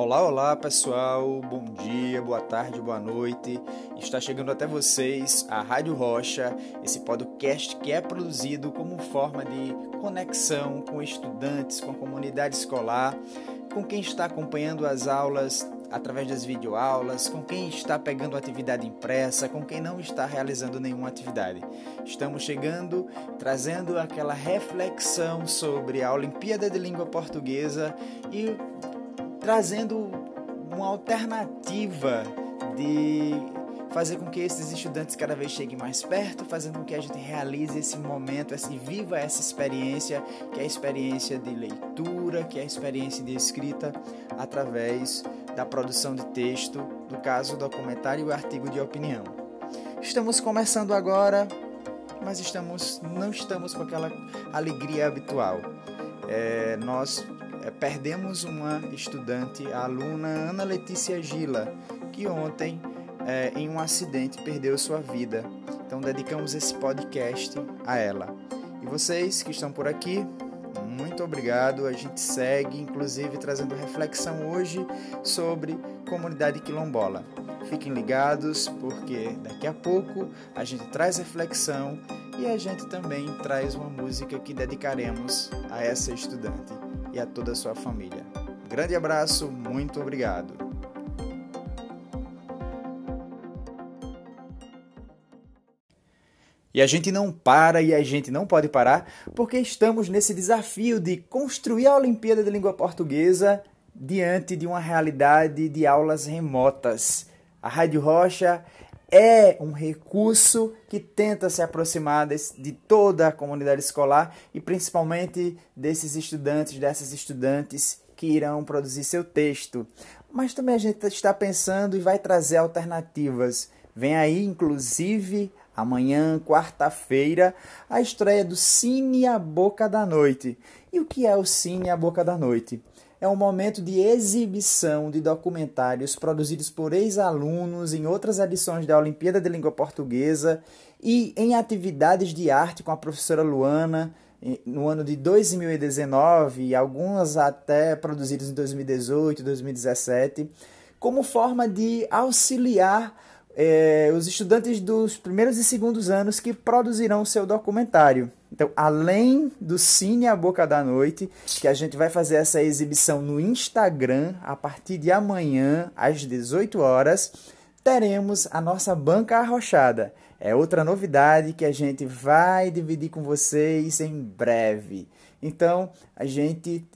Olá, olá pessoal, bom dia, boa tarde, boa noite. Está chegando até vocês a Rádio Rocha, esse podcast que é produzido como forma de conexão com estudantes, com a comunidade escolar, com quem está acompanhando as aulas através das videoaulas, com quem está pegando atividade impressa, com quem não está realizando nenhuma atividade. Estamos chegando, trazendo aquela reflexão sobre a Olimpíada de Língua Portuguesa e trazendo uma alternativa de fazer com que esses estudantes cada vez cheguem mais perto, fazendo com que a gente realize esse momento, esse viva essa experiência, que é a experiência de leitura, que é a experiência de escrita através da produção de texto, no caso documentário e artigo de opinião. Estamos começando agora, mas estamos não estamos com aquela alegria habitual. É, nós é, perdemos uma estudante, a aluna Ana Letícia Gila, que ontem, é, em um acidente, perdeu sua vida. Então, dedicamos esse podcast a ela. E vocês que estão por aqui, muito obrigado. A gente segue, inclusive, trazendo reflexão hoje sobre comunidade quilombola. Fiquem ligados, porque daqui a pouco a gente traz reflexão e a gente também traz uma música que dedicaremos a essa estudante e a toda a sua família. grande abraço, muito obrigado. E a gente não para e a gente não pode parar porque estamos nesse desafio de construir a Olimpíada de Língua Portuguesa diante de uma realidade de aulas remotas. A Rádio Rocha é um recurso que tenta se aproximar de toda a comunidade escolar e principalmente desses estudantes, dessas estudantes que irão produzir seu texto. Mas também a gente está pensando e vai trazer alternativas. Vem aí, inclusive, amanhã, quarta-feira, a estreia do Cine A Boca da Noite. E o que é o Cine A Boca da Noite? É um momento de exibição de documentários produzidos por ex-alunos em outras edições da Olimpíada de Língua Portuguesa e em atividades de arte com a professora Luana no ano de 2019 e algumas até produzidas em 2018, 2017, como forma de auxiliar é, os estudantes dos primeiros e segundos anos que produzirão seu documentário. Então, além do Cine A Boca da Noite, que a gente vai fazer essa exibição no Instagram a partir de amanhã, às 18 horas, teremos a nossa banca arrochada. É outra novidade que a gente vai dividir com vocês em breve. Então, a gente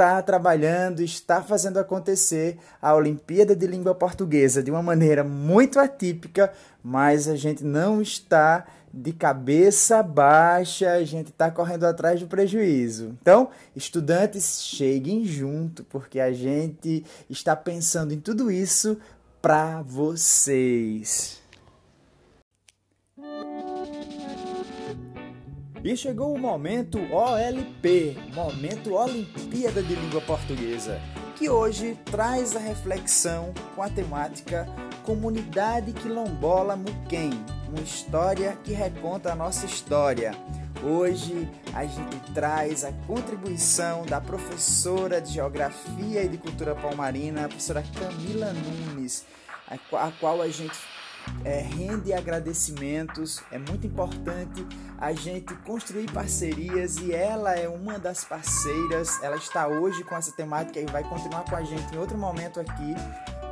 está trabalhando, está fazendo acontecer a Olimpíada de Língua Portuguesa de uma maneira muito atípica, mas a gente não está de cabeça baixa, a gente está correndo atrás do prejuízo. Então, estudantes, cheguem junto, porque a gente está pensando em tudo isso para vocês. E chegou o momento OLP, Momento Olimpíada de Língua Portuguesa, que hoje traz a reflexão com a temática Comunidade Quilombola Muquem, uma história que reconta a nossa história. Hoje a gente traz a contribuição da professora de Geografia e de Cultura Palmarina, a professora Camila Nunes, a qual a gente é, rende agradecimentos. É muito importante a gente construir parcerias e ela é uma das parceiras. Ela está hoje com essa temática e vai continuar com a gente em outro momento aqui.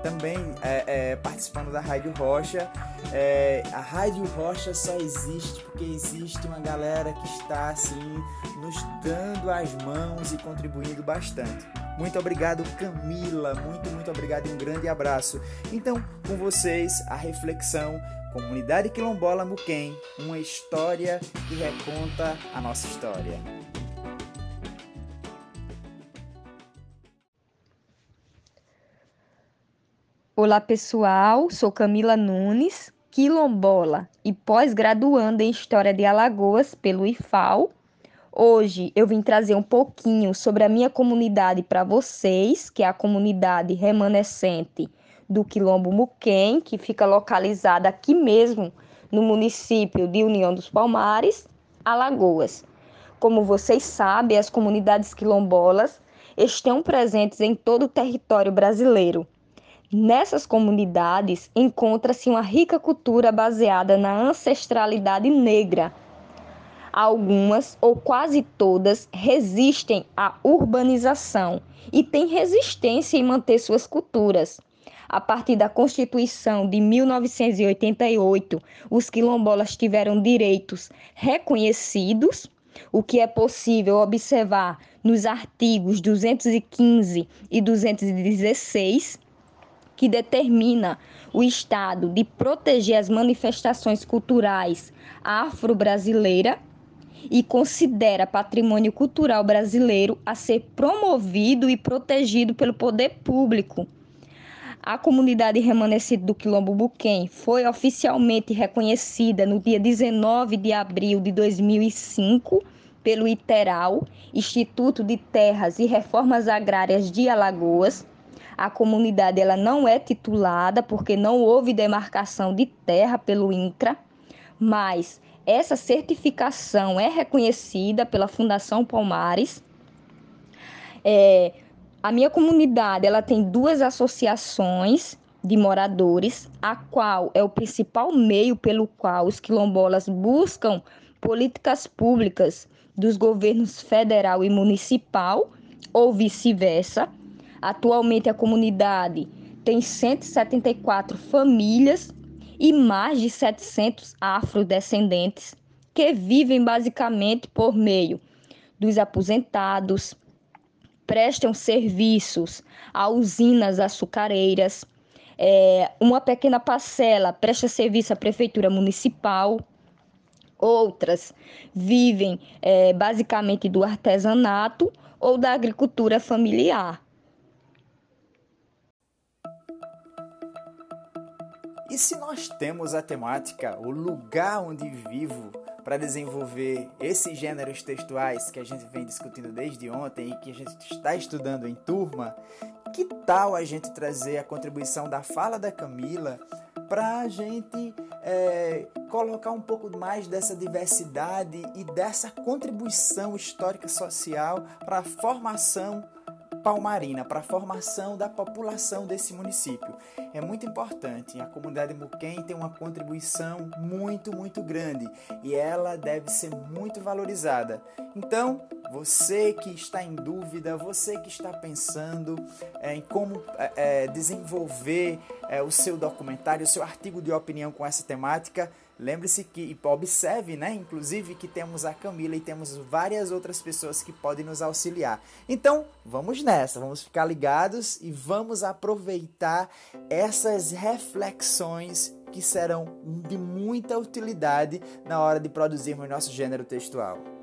Também é, é, participando da Rádio Rocha. É, a Rádio Rocha só existe porque existe uma galera que está assim nos dando as mãos e contribuindo bastante. Muito obrigado, Camila. Muito, muito obrigado e um grande abraço. Então, com vocês, a reflexão Comunidade Quilombola Muquem, uma história que reconta a nossa história. Olá pessoal, sou Camila Nunes, quilombola e pós-graduanda em História de Alagoas pelo IFAL Hoje eu vim trazer um pouquinho sobre a minha comunidade para vocês, que é a comunidade remanescente do Quilombo Muquem, que fica localizada aqui mesmo no município de União dos Palmares, Alagoas. Como vocês sabem, as comunidades quilombolas, estão presentes em todo o território brasileiro. Nessas comunidades encontra-se uma rica cultura baseada na ancestralidade negra. Algumas ou quase todas resistem à urbanização e têm resistência em manter suas culturas. A partir da Constituição de 1988, os quilombolas tiveram direitos reconhecidos, o que é possível observar nos artigos 215 e 216 que determina o Estado de proteger as manifestações culturais afro-brasileira e considera patrimônio cultural brasileiro a ser promovido e protegido pelo poder público. A comunidade remanescente do Quilombo Buquém foi oficialmente reconhecida no dia 19 de abril de 2005 pelo ITERAL, Instituto de Terras e Reformas Agrárias de Alagoas, a comunidade ela não é titulada porque não houve demarcação de terra pelo INCRA, mas essa certificação é reconhecida pela Fundação Palmares. É, a minha comunidade ela tem duas associações de moradores, a qual é o principal meio pelo qual os quilombolas buscam políticas públicas dos governos federal e municipal ou vice-versa Atualmente a comunidade tem 174 famílias e mais de 700 afrodescendentes que vivem basicamente por meio dos aposentados, prestam serviços a usinas açucareiras, é, uma pequena parcela presta serviço à prefeitura municipal, outras vivem é, basicamente do artesanato ou da agricultura familiar. E se nós temos a temática, o lugar onde vivo, para desenvolver esses gêneros textuais que a gente vem discutindo desde ontem e que a gente está estudando em turma, que tal a gente trazer a contribuição da fala da Camila para a gente é, colocar um pouco mais dessa diversidade e dessa contribuição histórica social para a formação palmarina para a formação da população desse município. É muito importante. A comunidade Muquem tem uma contribuição muito, muito grande e ela deve ser muito valorizada. Então, você que está em dúvida, você que está pensando é, em como é, desenvolver é, o seu documentário, o seu artigo de opinião com essa temática, Lembre-se que, observe, né, inclusive, que temos a Camila e temos várias outras pessoas que podem nos auxiliar. Então, vamos nessa, vamos ficar ligados e vamos aproveitar essas reflexões que serão de muita utilidade na hora de produzirmos nosso gênero textual.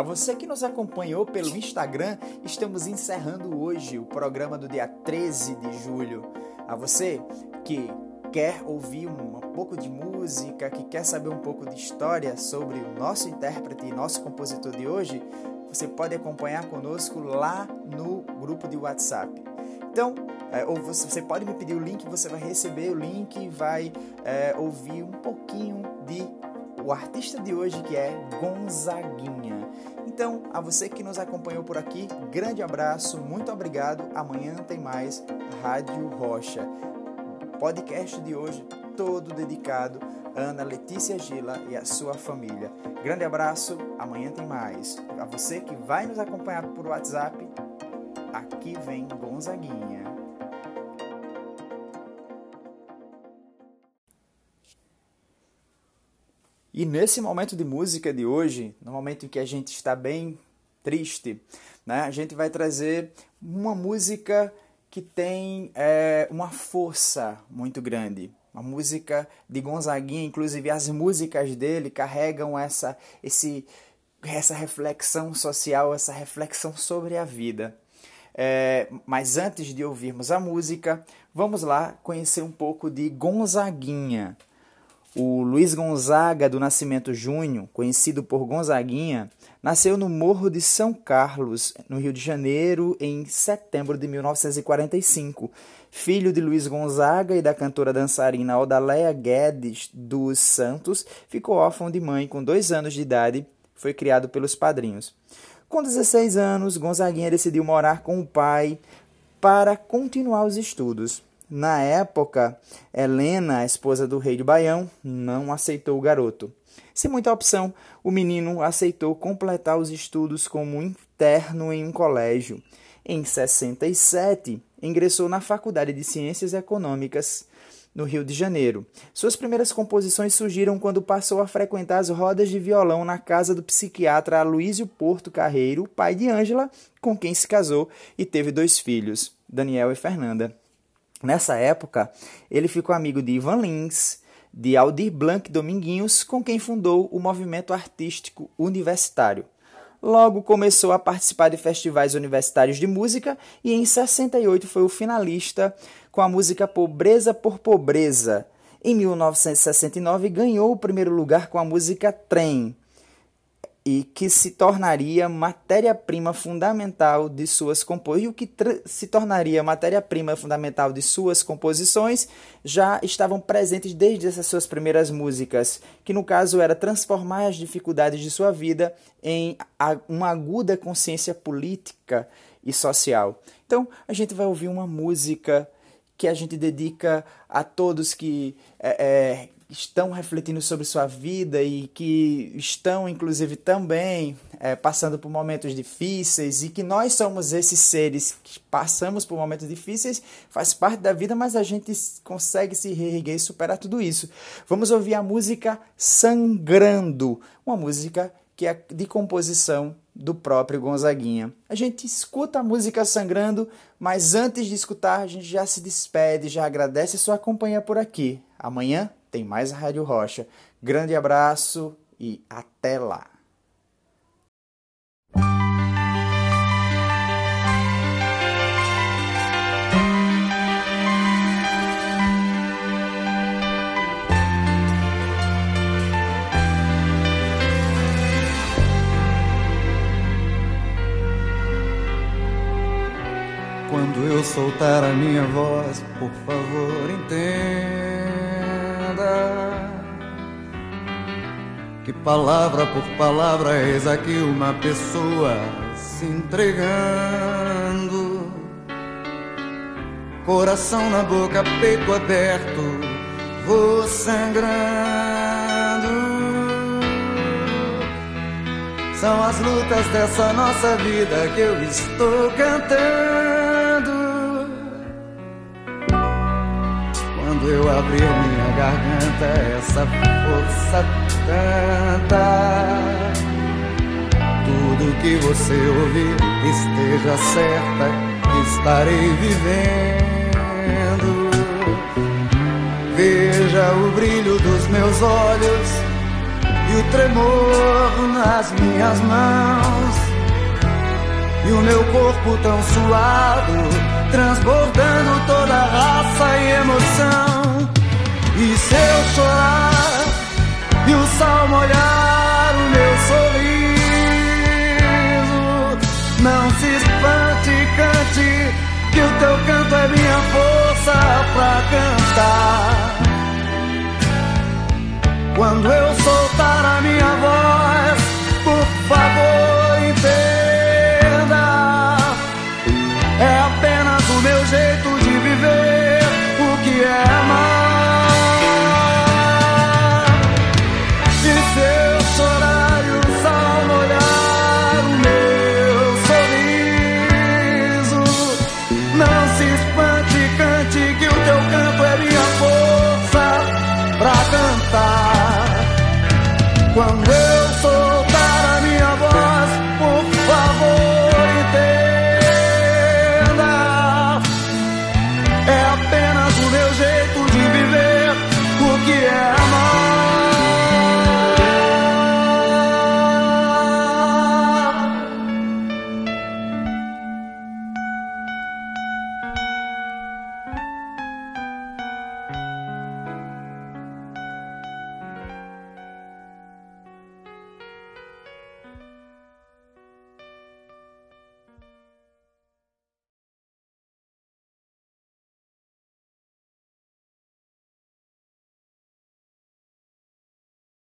A você que nos acompanhou pelo Instagram, estamos encerrando hoje o programa do dia 13 de julho. A você que quer ouvir um, pouco de música, que quer saber um pouco de história sobre o nosso intérprete e nosso compositor de hoje, você pode acompanhar conosco lá no grupo de WhatsApp. Então, é, ou você, você, pode me pedir o link, você vai receber o link e vai é, ouvir um pouquinho de o artista de hoje que é Gonzaguinha. Então, a você que nos acompanhou por aqui, grande abraço, muito obrigado. Amanhã tem mais Rádio Rocha. Podcast de hoje todo dedicado a Ana Letícia Gila e a sua família. Grande abraço, amanhã tem mais. A você que vai nos acompanhar por WhatsApp, aqui vem Gonzaguinha. E nesse momento de música de hoje, no momento em que a gente está bem triste, né, a gente vai trazer uma música que tem é, uma força muito grande. Uma música de Gonzaguinha, inclusive as músicas dele carregam essa, esse, essa reflexão social, essa reflexão sobre a vida. É, mas antes de ouvirmos a música, vamos lá conhecer um pouco de Gonzaguinha. O Luiz Gonzaga do Nascimento Júnior, conhecido por Gonzaguinha, nasceu no Morro de São Carlos, no Rio de Janeiro, em setembro de 1945. filho de Luiz Gonzaga e da cantora dançarina Odaléia Guedes dos Santos, ficou órfão de mãe com dois anos de idade, foi criado pelos padrinhos. Com 16 anos, Gonzaguinha decidiu morar com o pai para continuar os estudos. Na época, Helena, a esposa do rei de Baião, não aceitou o garoto. Sem muita opção, o menino aceitou completar os estudos como interno em um colégio. Em 67, ingressou na Faculdade de Ciências Econômicas no Rio de Janeiro. Suas primeiras composições surgiram quando passou a frequentar as rodas de violão na casa do psiquiatra Aloísio Porto Carreiro, pai de Ângela, com quem se casou e teve dois filhos, Daniel e Fernanda. Nessa época, ele ficou amigo de Ivan Lins, de Aldir Blanc Dominguinhos, com quem fundou o movimento artístico universitário. Logo começou a participar de festivais universitários de música e em 68 foi o finalista com a música Pobreza por Pobreza. Em 1969 ganhou o primeiro lugar com a música Trem, e que se tornaria matéria-prima fundamental de suas composições. E o que se tornaria matéria-prima fundamental de suas composições já estavam presentes desde essas suas primeiras músicas, que no caso era transformar as dificuldades de sua vida em uma aguda consciência política e social. Então, a gente vai ouvir uma música que a gente dedica a todos que é, é, estão refletindo sobre sua vida e que estão, inclusive, também é, passando por momentos difíceis e que nós somos esses seres que passamos por momentos difíceis, faz parte da vida, mas a gente consegue se reerguer e superar tudo isso. Vamos ouvir a música Sangrando, uma música que é de composição do próprio Gonzaguinha. A gente escuta a música sangrando, mas antes de escutar, a gente já se despede, já agradece sua companhia por aqui. Amanhã tem mais Rádio Rocha. Grande abraço e até lá! Quando eu soltar a minha voz, por favor, entenda palavra por palavra eis aqui uma pessoa se entregando, coração na boca, peito aberto, vou sangrando. São as lutas dessa nossa vida que eu estou cantando. quando eu abrir minha garganta, essa força tanta. Tudo que você ouvir, esteja certa, estarei vivendo. Veja o brilho dos meus olhos e o tremor nas minhas mãos. E o meu corpo tão suado, transbordando toda a raça e emoção. E se eu chorar e o sal molhar o meu sorriso, não se espante, cante, que o teu canto é minha força pra cantar. Quando eu soltar a minha